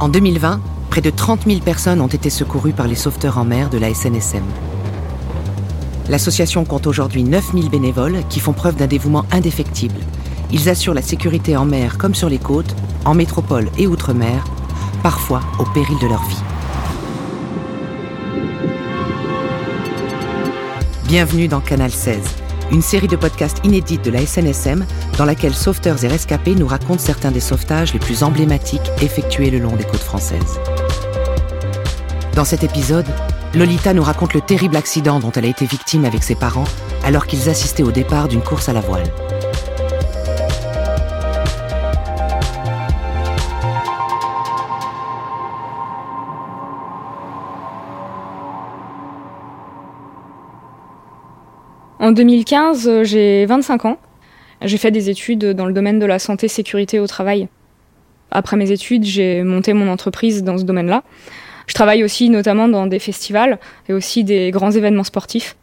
En 2020, près de 30 000 personnes ont été secourues par les sauveteurs en mer de la SNSM. L'association compte aujourd'hui 9 000 bénévoles qui font preuve d'un dévouement indéfectible. Ils assurent la sécurité en mer comme sur les côtes, en métropole et outre-mer, parfois au péril de leur vie. Bienvenue dans Canal 16, une série de podcasts inédits de la SNSM dans laquelle sauveteurs et rescapés nous racontent certains des sauvetages les plus emblématiques effectués le long des côtes françaises. Dans cet épisode, Lolita nous raconte le terrible accident dont elle a été victime avec ses parents alors qu'ils assistaient au départ d'une course à la voile. En 2015, euh, j'ai 25 ans. J'ai fait des études dans le domaine de la santé sécurité au travail. Après mes études, j'ai monté mon entreprise dans ce domaine-là. Je travaille aussi notamment dans des festivals et aussi des grands événements sportifs.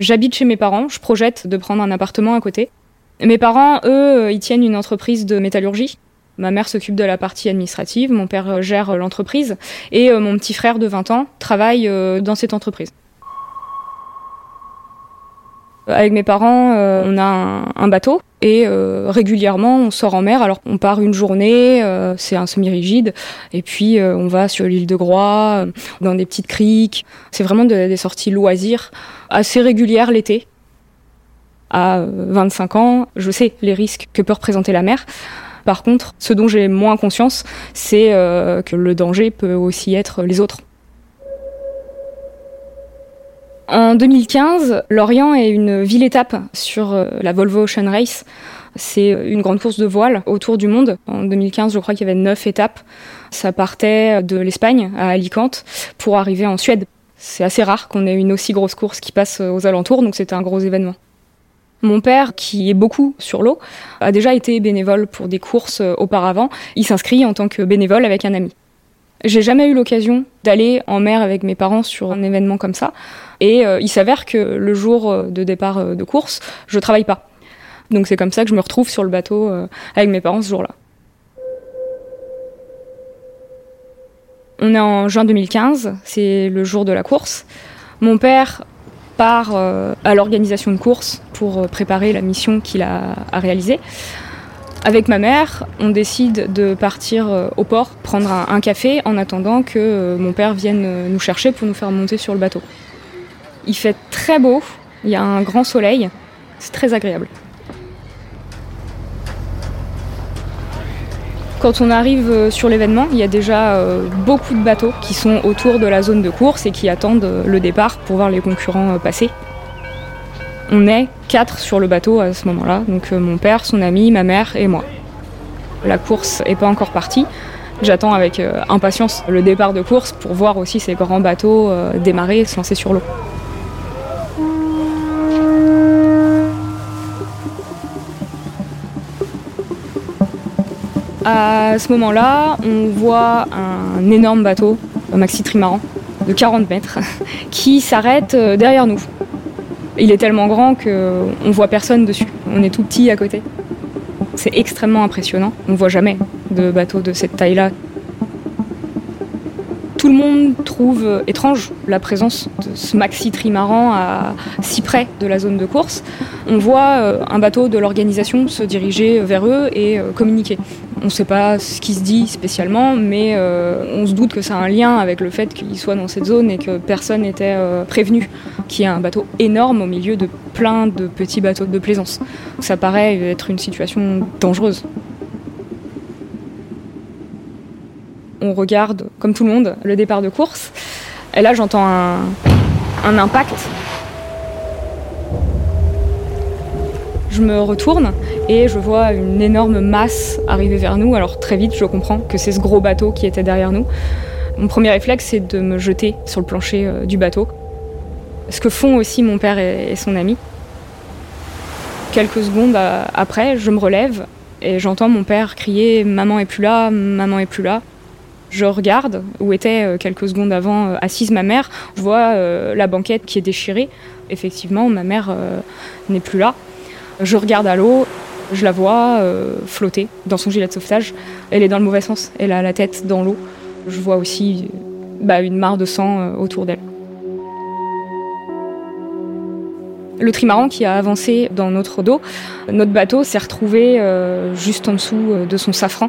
J'habite chez mes parents, je projette de prendre un appartement à côté. Mes parents, eux, ils tiennent une entreprise de métallurgie. Ma mère s'occupe de la partie administrative, mon père gère l'entreprise et euh, mon petit frère de 20 ans travaille euh, dans cette entreprise. Avec mes parents, euh, on a un, bateau et euh, régulièrement on sort en mer. Alors on part une journée, euh, c'est un semi-rigide, et puis on va sur l'île de Groix, dans des petites criques. C'est vraiment des sorties loisirs assez régulières l'été. À 25 ans, je sais les risques que peut représenter la mer. Par contre, ce dont j'ai moins conscience, c'est que le danger peut aussi être les autres. En 2015, Lorient est une ville-étape sur euh, la Volvo Ocean Race. C'est une grande course de voile autour du monde. En 2015, je crois qu'il y avait neuf étapes. Ça partait de l'Espagne à Alicante pour arriver en Suède. C'est assez rare qu'on ait une aussi grosse course qui passe aux alentours, donc c'était un gros événement. Mon père, qui est beaucoup sur l'eau, a déjà été bénévole pour des courses auparavant. Il s'inscrit en tant que bénévole avec un ami. J'ai jamais eu l'occasion d'aller en mer avec mes parents sur un événement comme ça. Et euh, il s'avère que le jour euh, de départ euh, de course, je travaille pas. Donc c'est comme ça que je me retrouve sur le bateau avec mes parents ce jour-là. On est en juin 2015, c'est le jour de la course. Mon père part à l'organisation de course pour préparer la mission qu'il a à réaliser. Avec ma mère, on décide de partir euh, au port, prendre un, café en attendant que euh, mon père vienne euh, nous chercher pour nous faire monter sur le bateau. Il fait très beau, il y a un grand soleil, c'est très agréable. Quand on arrive sur l'événement, il y a déjà beaucoup de bateaux qui sont autour de la zone de course et qui attendent le départ pour voir les concurrents passer. On est quatre sur le bateau à ce moment-là, donc euh, mon père, son ami, ma mère et moi. La course n'est pas encore partie. J'attends avec euh, impatience le départ de course pour voir aussi ces grands bateaux euh, démarrer et se lancer sur l'eau. À ce moment-là, on voit un énorme bateau, un maxi trimaran de 40 mètres, qui s'arrête derrière nous. Il est tellement grand qu'on voit personne dessus. On est tout petit à côté. C'est extrêmement impressionnant. On ne voit jamais de bateau de cette taille-là. Tout le monde trouve étrange la présence de ce maxi trimaran à si près de la zone de course. On voit euh, un bateau de l'organisation se diriger vers eux et euh, communiquer. On ne sait pas ce qui se dit spécialement, mais euh, on se doute que ça a un lien avec le fait qu'il soit dans cette zone et que personne n'était prévenu qu'il y a un bateau énorme au milieu de plein de petits bateaux de plaisance. Ça paraît être une situation dangereuse. On regarde, comme tout le monde, le départ de course. Et là, j'entends un impact. Je me retourne et je vois une énorme masse arriver vers nous. Alors très vite, je comprends que c'est ce gros bateau qui était derrière nous. Mon premier réflexe, c'est de me jeter sur le plancher euh, du bateau ce que font aussi mon père et, son ami. Quelques secondes après, je me relève et j'entends mon père crier Maman est plus là, maman est plus là. Je regarde où était euh, quelques secondes avant euh, assise ma mère. Je vois euh, la banquette qui est déchirée. Effectivement, ma mère n'est plus là. Je regarde à l'eau, je la vois flotter dans son gilet de sauvetage. Elle est dans le mauvais sens, elle a la tête dans l'eau. Je vois aussi bah, une mare de sang autour d'elle. Le trimaran qui a avancé dans notre dos, notre bateau s'est retrouvé juste en dessous de son safran.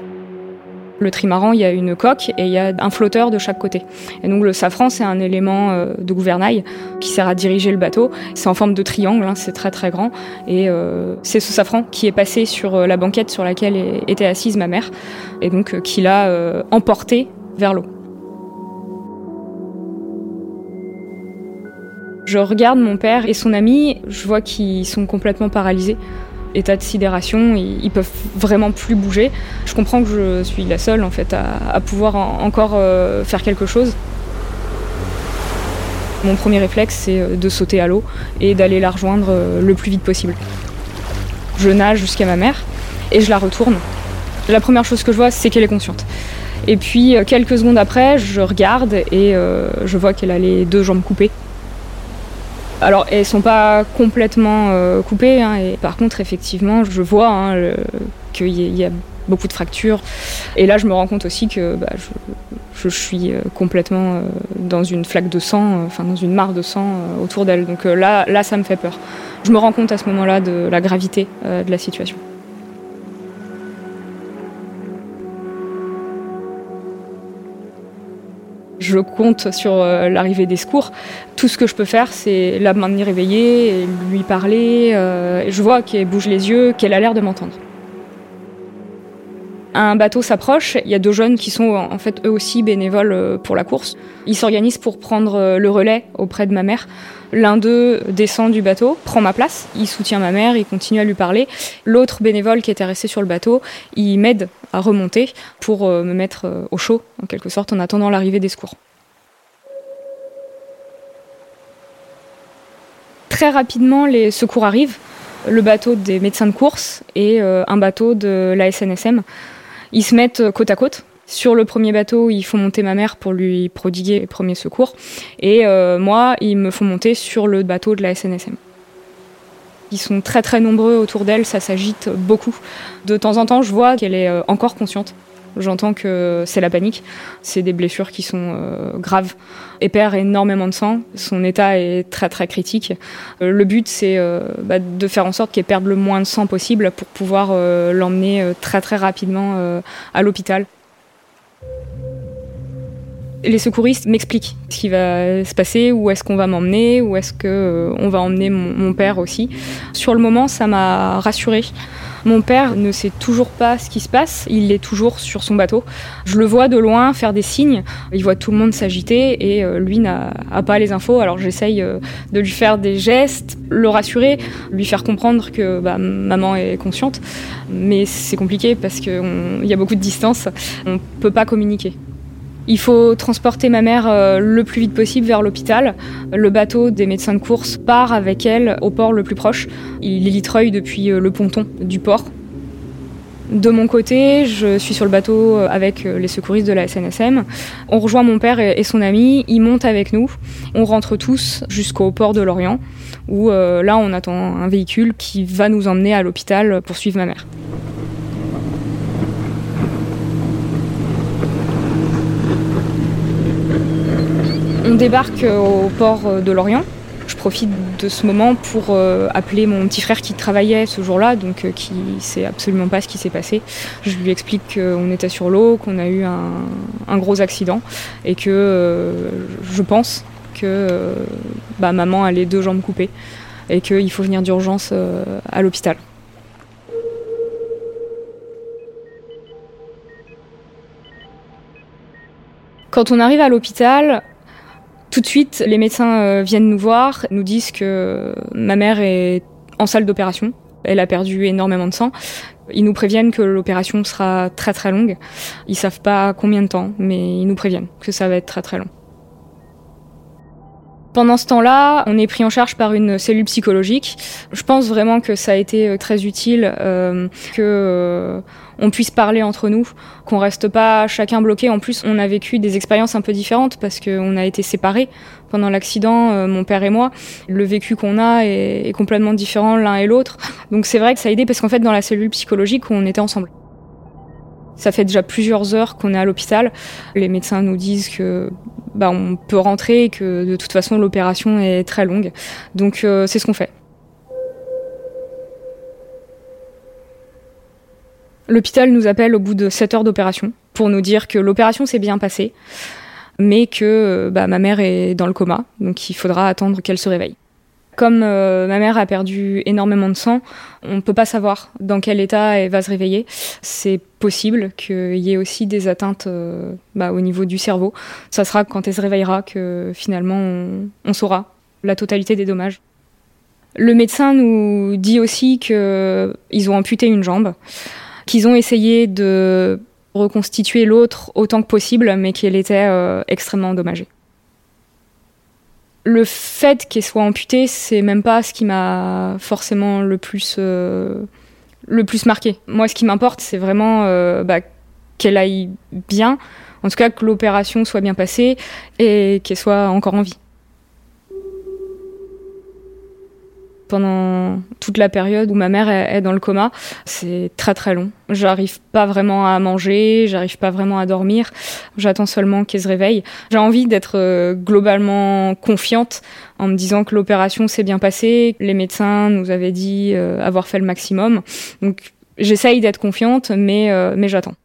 Le trimaran, il y a une coque et il y a un flotteur de chaque côté. Et donc le safran, c'est un élément euh, de gouvernail qui sert à diriger le bateau. C'est en forme de triangle, hein, c'est très très grand. Et euh, c'est ce safran qui est passé sur euh, la banquette sur laquelle était assise ma mère et donc qui l'a emporté vers l'eau. Je regarde mon père et son ami, je vois qu'ils sont complètement paralysés état de sidération, ils, peuvent vraiment plus bouger. Je comprends que je suis la seule en fait à, pouvoir encore euh, faire quelque chose. Mon premier réflexe, c'est euh, de sauter à l'eau et d'aller la rejoindre euh, le plus vite possible. Je nage jusqu'à ma mère et je la retourne. La première chose que je vois, c'est qu'elle est consciente. Et puis quelques secondes après, je regarde et je vois qu'elle a les deux jambes coupées. Alors, elles sont pas complètement euh, coupées, hein, et par contre, effectivement, je vois hein, qu'il y, a beaucoup de fractures. Et là, je me rends compte aussi que bah, je, suis euh, complètement euh, dans une flaque de sang, enfin dans une mare de sang autour d'elle. Donc là, là, ça me fait peur. Je me rends compte à ce moment-là de la gravité de la situation. Je compte sur euh, l'arrivée des secours. Tout ce que je peux faire, c'est la maintenir éveillée, lui parler. Euh, je vois qu'elle bouge les yeux, qu'elle a l'air de m'entendre. Un bateau s'approche, il y a deux jeunes qui sont en fait eux aussi bénévoles euh, pour la course. Ils s'organisent pour prendre le relais auprès de ma mère. L'un d'eux descend du bateau, prend ma place, il soutient ma mère, il continue à lui parler. L'autre bénévole qui était resté sur le bateau, il m'aide à remonter pour me mettre au chaud, en quelque sorte, en attendant l'arrivée des secours. Très rapidement, les secours arrivent. Le bateau des médecins de course et euh, un bateau de la SNSM. Ils se mettent euh, côte à côte. Sur le premier bateau, ils font monter ma mère pour lui prodiguer les premiers secours. Et euh, moi, ils me font monter sur le bateau de la SNSM. Ils sont très très nombreux autour d'elle, ça s'agite beaucoup. De temps en temps, je vois qu'elle est encore consciente. J'entends que c'est la panique. C'est des blessures qui sont euh, graves. Elle perd énormément de sang. Son état est très très critique. Euh, le but, c'est euh, bah, de faire en sorte qu'elle perde le moins de sang possible pour pouvoir l'emmener très très rapidement à l'hôpital les secouristes m'expliquent ce qui va se passer, où est-ce qu'on va m'emmener, où est-ce qu'on va emmener mon, mon, père aussi. Sur le moment, ça m'a rassurée. Mon père ne sait toujours pas ce qui se passe, il est toujours sur son bateau. Je le vois de loin faire des signes, il voit tout le monde s'agiter et euh, lui n'a pas les infos, alors j'essaye euh, de lui faire des gestes, le rassurer, lui faire comprendre que bah, maman est consciente, mais c'est compliqué parce qu'il y a beaucoup de distance, on ne peut pas communiquer. Il faut transporter ma mère euh, le plus vite possible vers l'hôpital. Le bateau des médecins de course part avec elle au port le plus proche. Il litreuille depuis euh, le ponton du port. De mon côté, je suis sur le bateau euh, avec les secouristes de la SNSM. On rejoint mon père et son ami, ils montent avec nous. On rentre tous jusqu'au port de Lorient, où là on attend un véhicule qui va nous emmener à l'hôpital pour suivre ma mère. Débarque euh, au port euh, de Lorient. Je profite de ce moment pour euh, appeler mon petit frère qui travaillait ce jour-là, donc qui sait absolument pas ce qui s'est passé. Je lui explique qu'on était sur l'eau, qu'on a eu un, gros accident et que je pense que bah, maman a les deux jambes coupées et qu'il faut venir d'urgence à l'hôpital. Quand on arrive à l'hôpital, tout de suite, les médecins euh, viennent nous voir, nous disent que ma mère est en salle d'opération. Elle a perdu énormément de sang. Ils nous préviennent que l'opération sera très très longue. Ils savent pas combien de temps, mais ils nous préviennent que ça va être très très long. Pendant ce temps-là, on est pris en charge par une cellule psychologique. Je pense vraiment que ça a été euh, très utile, euh, que euh, on puisse parler entre nous, qu'on reste pas chacun bloqué. En plus, on a vécu des expériences un peu différentes parce qu'on a été séparés pendant l'accident, euh, mon père et moi. Le vécu qu'on a est, est complètement différent l'un et l'autre. Donc c'est vrai que ça a aidé parce qu'en fait, dans la cellule psychologique, on était ensemble. Ça fait déjà plusieurs heures qu'on est à l'hôpital. Les médecins nous disent que bah, on peut rentrer et que de toute façon l'opération est très longue. Donc euh, c'est ce qu'on fait. L'hôpital nous appelle au bout de 7 heures d'opération pour nous dire que l'opération s'est bien passée, mais que bah, ma mère est dans le coma, donc il faudra attendre qu'elle se réveille. Comme euh, ma mère a perdu énormément de sang, on ne peut pas savoir dans quel état elle va se réveiller. C'est possible qu'il y ait aussi des atteintes euh, bah, au niveau du cerveau. Ça sera quand elle se réveillera que finalement on, saura la totalité des dommages. Le médecin nous dit aussi qu'ils ont amputé une jambe, qu'ils ont essayé de reconstituer l'autre autant que possible, mais qu'elle était euh, extrêmement endommagée le fait qu'elle soit amputée, c'est même pas ce qui m'a forcément le plus euh, le plus marqué. Moi, ce qui m'importe, c'est vraiment euh, bah, qu'elle aille bien, en tout cas que l'opération soit bien passée et qu'elle soit encore en vie. Pendant toute la période où ma mère est, dans le coma. C'est très très long. J'arrive pas vraiment à manger, j'arrive pas vraiment à dormir. J'attends seulement qu'elle se réveille. J'ai envie d'être euh, globalement confiante en me disant que l'opération s'est bien passée. Les médecins nous avaient dit euh, avoir fait le maximum. Donc j'essaye d'être confiante, mais, euh, mais j'attends.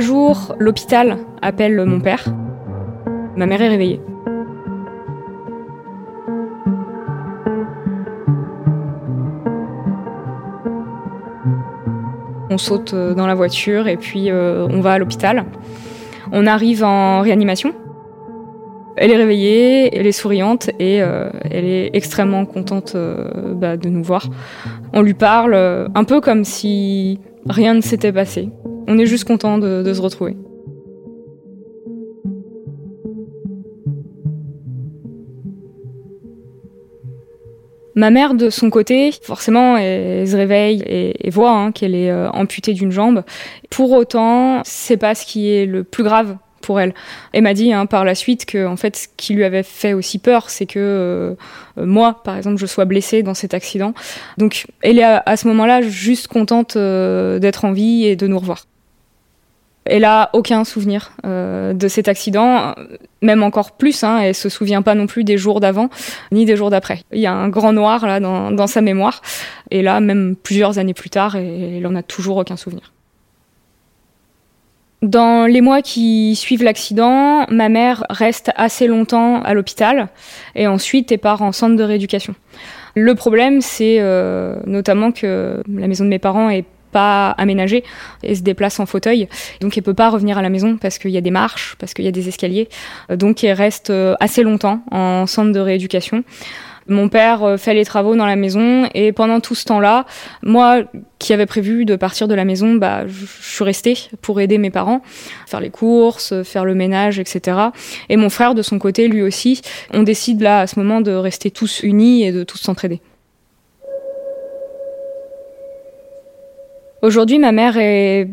Jours, l'hôpital appelle mon père. Ma mère est réveillée. On saute euh, dans la voiture et puis euh, on va à l'hôpital. On arrive en réanimation. Elle est réveillée, elle est souriante et euh, elle est extrêmement contente bah, de nous voir. On lui parle un peu comme si rien ne s'était passé. On est juste content de, se retrouver. Ma mère, de son côté, forcément, elle, se réveille et, voit hein, qu'elle est euh, amputée d'une jambe. Pour autant, c'est pas ce qui est le plus grave pour elle. Elle m'a dit hein, par la suite que en fait ce qui lui avait fait aussi peur, c'est que euh, euh, moi, par exemple, je sois blessée dans cet accident. Donc elle est à, ce moment-là juste contente d'être en vie et de nous revoir. Elle a aucun souvenir euh, de cet accident, même encore plus. Hein, elle se souvient pas non plus des jours d'avant ni des jours d'après. Il y a un grand noir dans, sa mémoire, et là même plusieurs années plus tard, elle en a toujours aucun souvenir. Dans les mois qui suivent l'accident, ma mère reste assez longtemps à l'hôpital et ensuite elle part en centre de rééducation. Le problème, c'est euh, notamment que la maison de mes parents est pas et se déplace en fauteuil. Donc elle peut pas revenir à la maison parce qu'il y a des marches, parce qu'il y a des escaliers. Donc elle reste euh, assez longtemps en centre de rééducation. Mon père euh, fait les travaux dans la maison et pendant tout ce temps-là, moi qui avais prévu de partir de la maison, bah, je suis restée pour aider mes parents, faire les courses, faire le ménage, etc. Et mon frère, de son côté, lui aussi, on décide là à ce moment de rester tous unis et de tous s'entraider. Aujourd'hui, ma mère est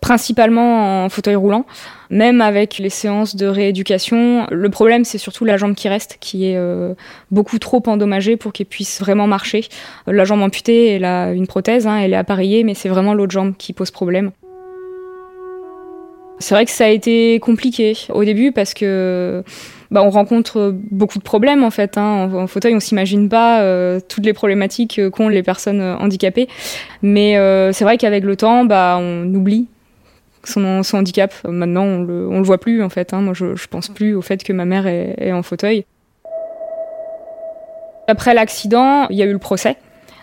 principalement en fauteuil roulant, même avec les séances de rééducation. Le problème, c'est surtout la jambe qui reste, qui est euh, beaucoup trop endommagée pour qu'elle puisse vraiment marcher. La jambe amputée, elle a une prothèse, hein, elle est appareillée, mais c'est vraiment l'autre jambe qui pose problème. C'est vrai que ça a été compliqué au début parce que bah, on rencontre beaucoup de problèmes en fait. Hein. En, fauteuil, on s'imagine pas euh, toutes les problématiques qu'ont les personnes euh, handicapées. Mais euh, c'est vrai qu'avec le temps, bah, on oublie son, handicap. Maintenant, on le, le voit plus en fait. Hein. Moi, je, je pense plus au fait que ma mère est en fauteuil. Après l'accident, il y a eu le procès.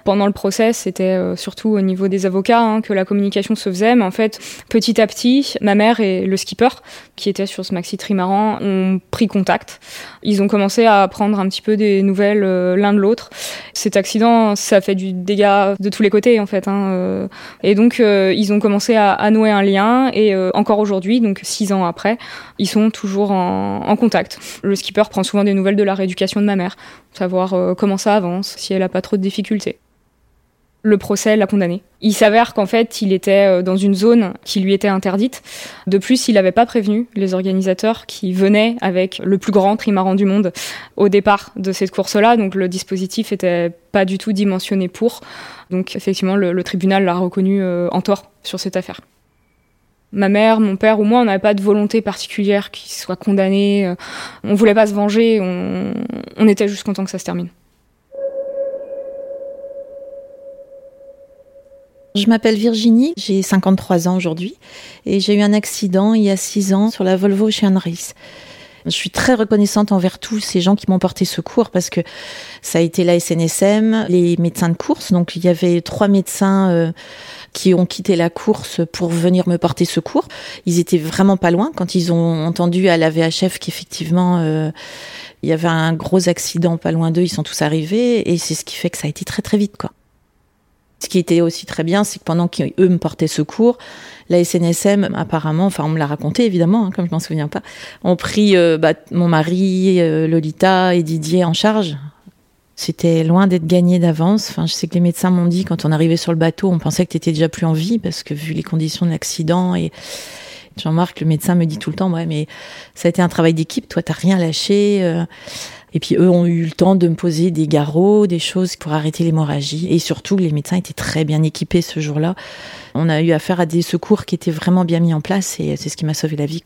Pendant le procès, c'était euh, surtout au niveau des avocats hein, que la communication se faisait. Mais en fait, petit à petit, ma mère et le skipper, qui était sur ce maxi trimaran, ont pris contact. Ils ont commencé à prendre un petit peu des nouvelles euh, l'un de l'autre. Cet accident, ça fait du dégât de tous les côtés en fait. Hein, euh. et donc ils ont commencé à, nouer un lien et encore aujourd'hui, donc six ans après, ils sont toujours en, en, contact. Le skipper prend souvent des nouvelles de la rééducation de ma mère, savoir comment ça avance, si elle a pas trop de difficultés le procès l'a condamné. Il s'avère qu'en fait, il était euh, dans une zone qui lui était interdite. De plus, il n'avait pas prévenu les organisateurs qui venaient avec le plus grand trimaran du monde au départ de cette course-là. Donc le dispositif était pas du tout dimensionné pour. Donc effectivement, le, tribunal l'a reconnu euh, en tort sur cette affaire. Ma mère, mon père ou moi, on n'avait pas de volonté particulière qu'il soit condamné. Euh, on voulait pas se venger. On, on était juste content que ça se termine. Je m'appelle Virginie, j'ai 53 ans aujourd'hui et j'ai eu un accident il y a 6 ans sur la Volvo Ocean Race. Je suis très reconnaissante envers tous ces gens qui m'ont porté secours parce que ça a été la SNSM, les médecins de course. Donc il y avait trois médecins euh, qui ont quitté la course pour venir me porter secours. Ils étaient vraiment pas loin quand ils ont entendu à la VHF qu'effectivement euh, il y avait un gros accident pas loin d'eux. Ils sont tous arrivés et c'est ce qui fait que ça a été très très vite quoi. Ce qui était aussi très bien, c'est que pendant qu'eux me portaient secours, la SNSM, apparemment, enfin on me l'a raconté évidemment, hein, comme je m'en souviens pas, ont pris euh, bah, mon mari, euh, Lolita et Didier en charge. C'était loin d'être gagné d'avance. Je sais que les médecins m'ont dit quand on arrivait sur le bateau, on pensait que tu étais déjà plus en vie parce que vu les conditions de l'accident et Jean-Marc, le médecin, me dit tout le temps, ouais, mais ça a été un travail d'équipe. Toi, t'as rien lâché. Euh. Et puis eux ont eu le temps de me poser des garrots, des choses pour arrêter l'hémorragie. Et surtout, les médecins étaient très bien équipés ce jour-là. On a eu affaire à des secours qui étaient vraiment bien mis en place et c'est ce qui m'a sauvé la vie.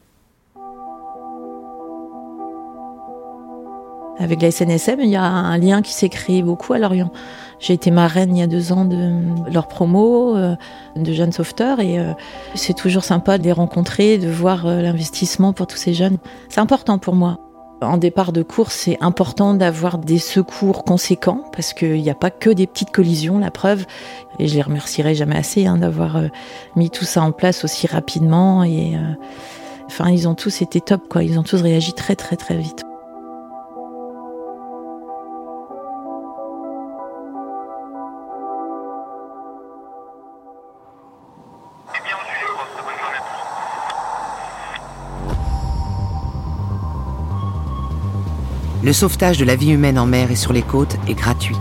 Avec la SNSM, il y a un lien qui s'est créé beaucoup à Lorient. J'ai été marraine il y a deux ans de leur promo euh, de jeunes sauveteurs et euh, c'est toujours sympa de les rencontrer, de voir euh, l'investissement pour tous ces jeunes. C'est important pour moi. En départ de course, c'est important d'avoir des secours conséquents parce qu'il n'y a pas que des petites collisions, la preuve. Et je les remercierai jamais assez hein, d'avoir euh, mis tout ça en place aussi rapidement. Et euh, enfin, ils ont tous été top, quoi. Ils ont tous réagi très, très, très vite. Le sauvetage de la vie humaine en mer et sur les côtes est gratuit.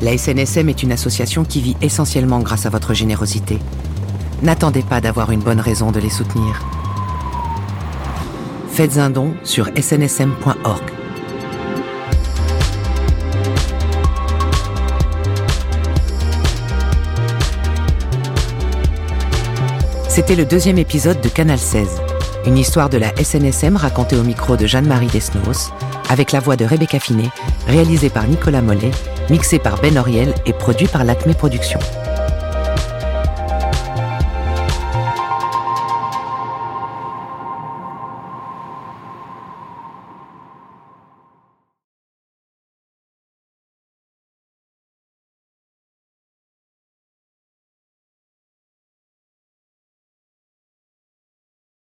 La SNSM est une association qui vit essentiellement grâce à votre générosité. N'attendez pas d'avoir une bonne raison de les soutenir. Faites un don sur snsm.org. C'était le deuxième épisode de Canal 16, une histoire de la SNSM racontée au micro de Jeanne-Marie Desnos avec la voix de Rebecca Finet, réalisé par Nicolas Mollet, mixé par Ben Oriel et produit par l'Acme Productions.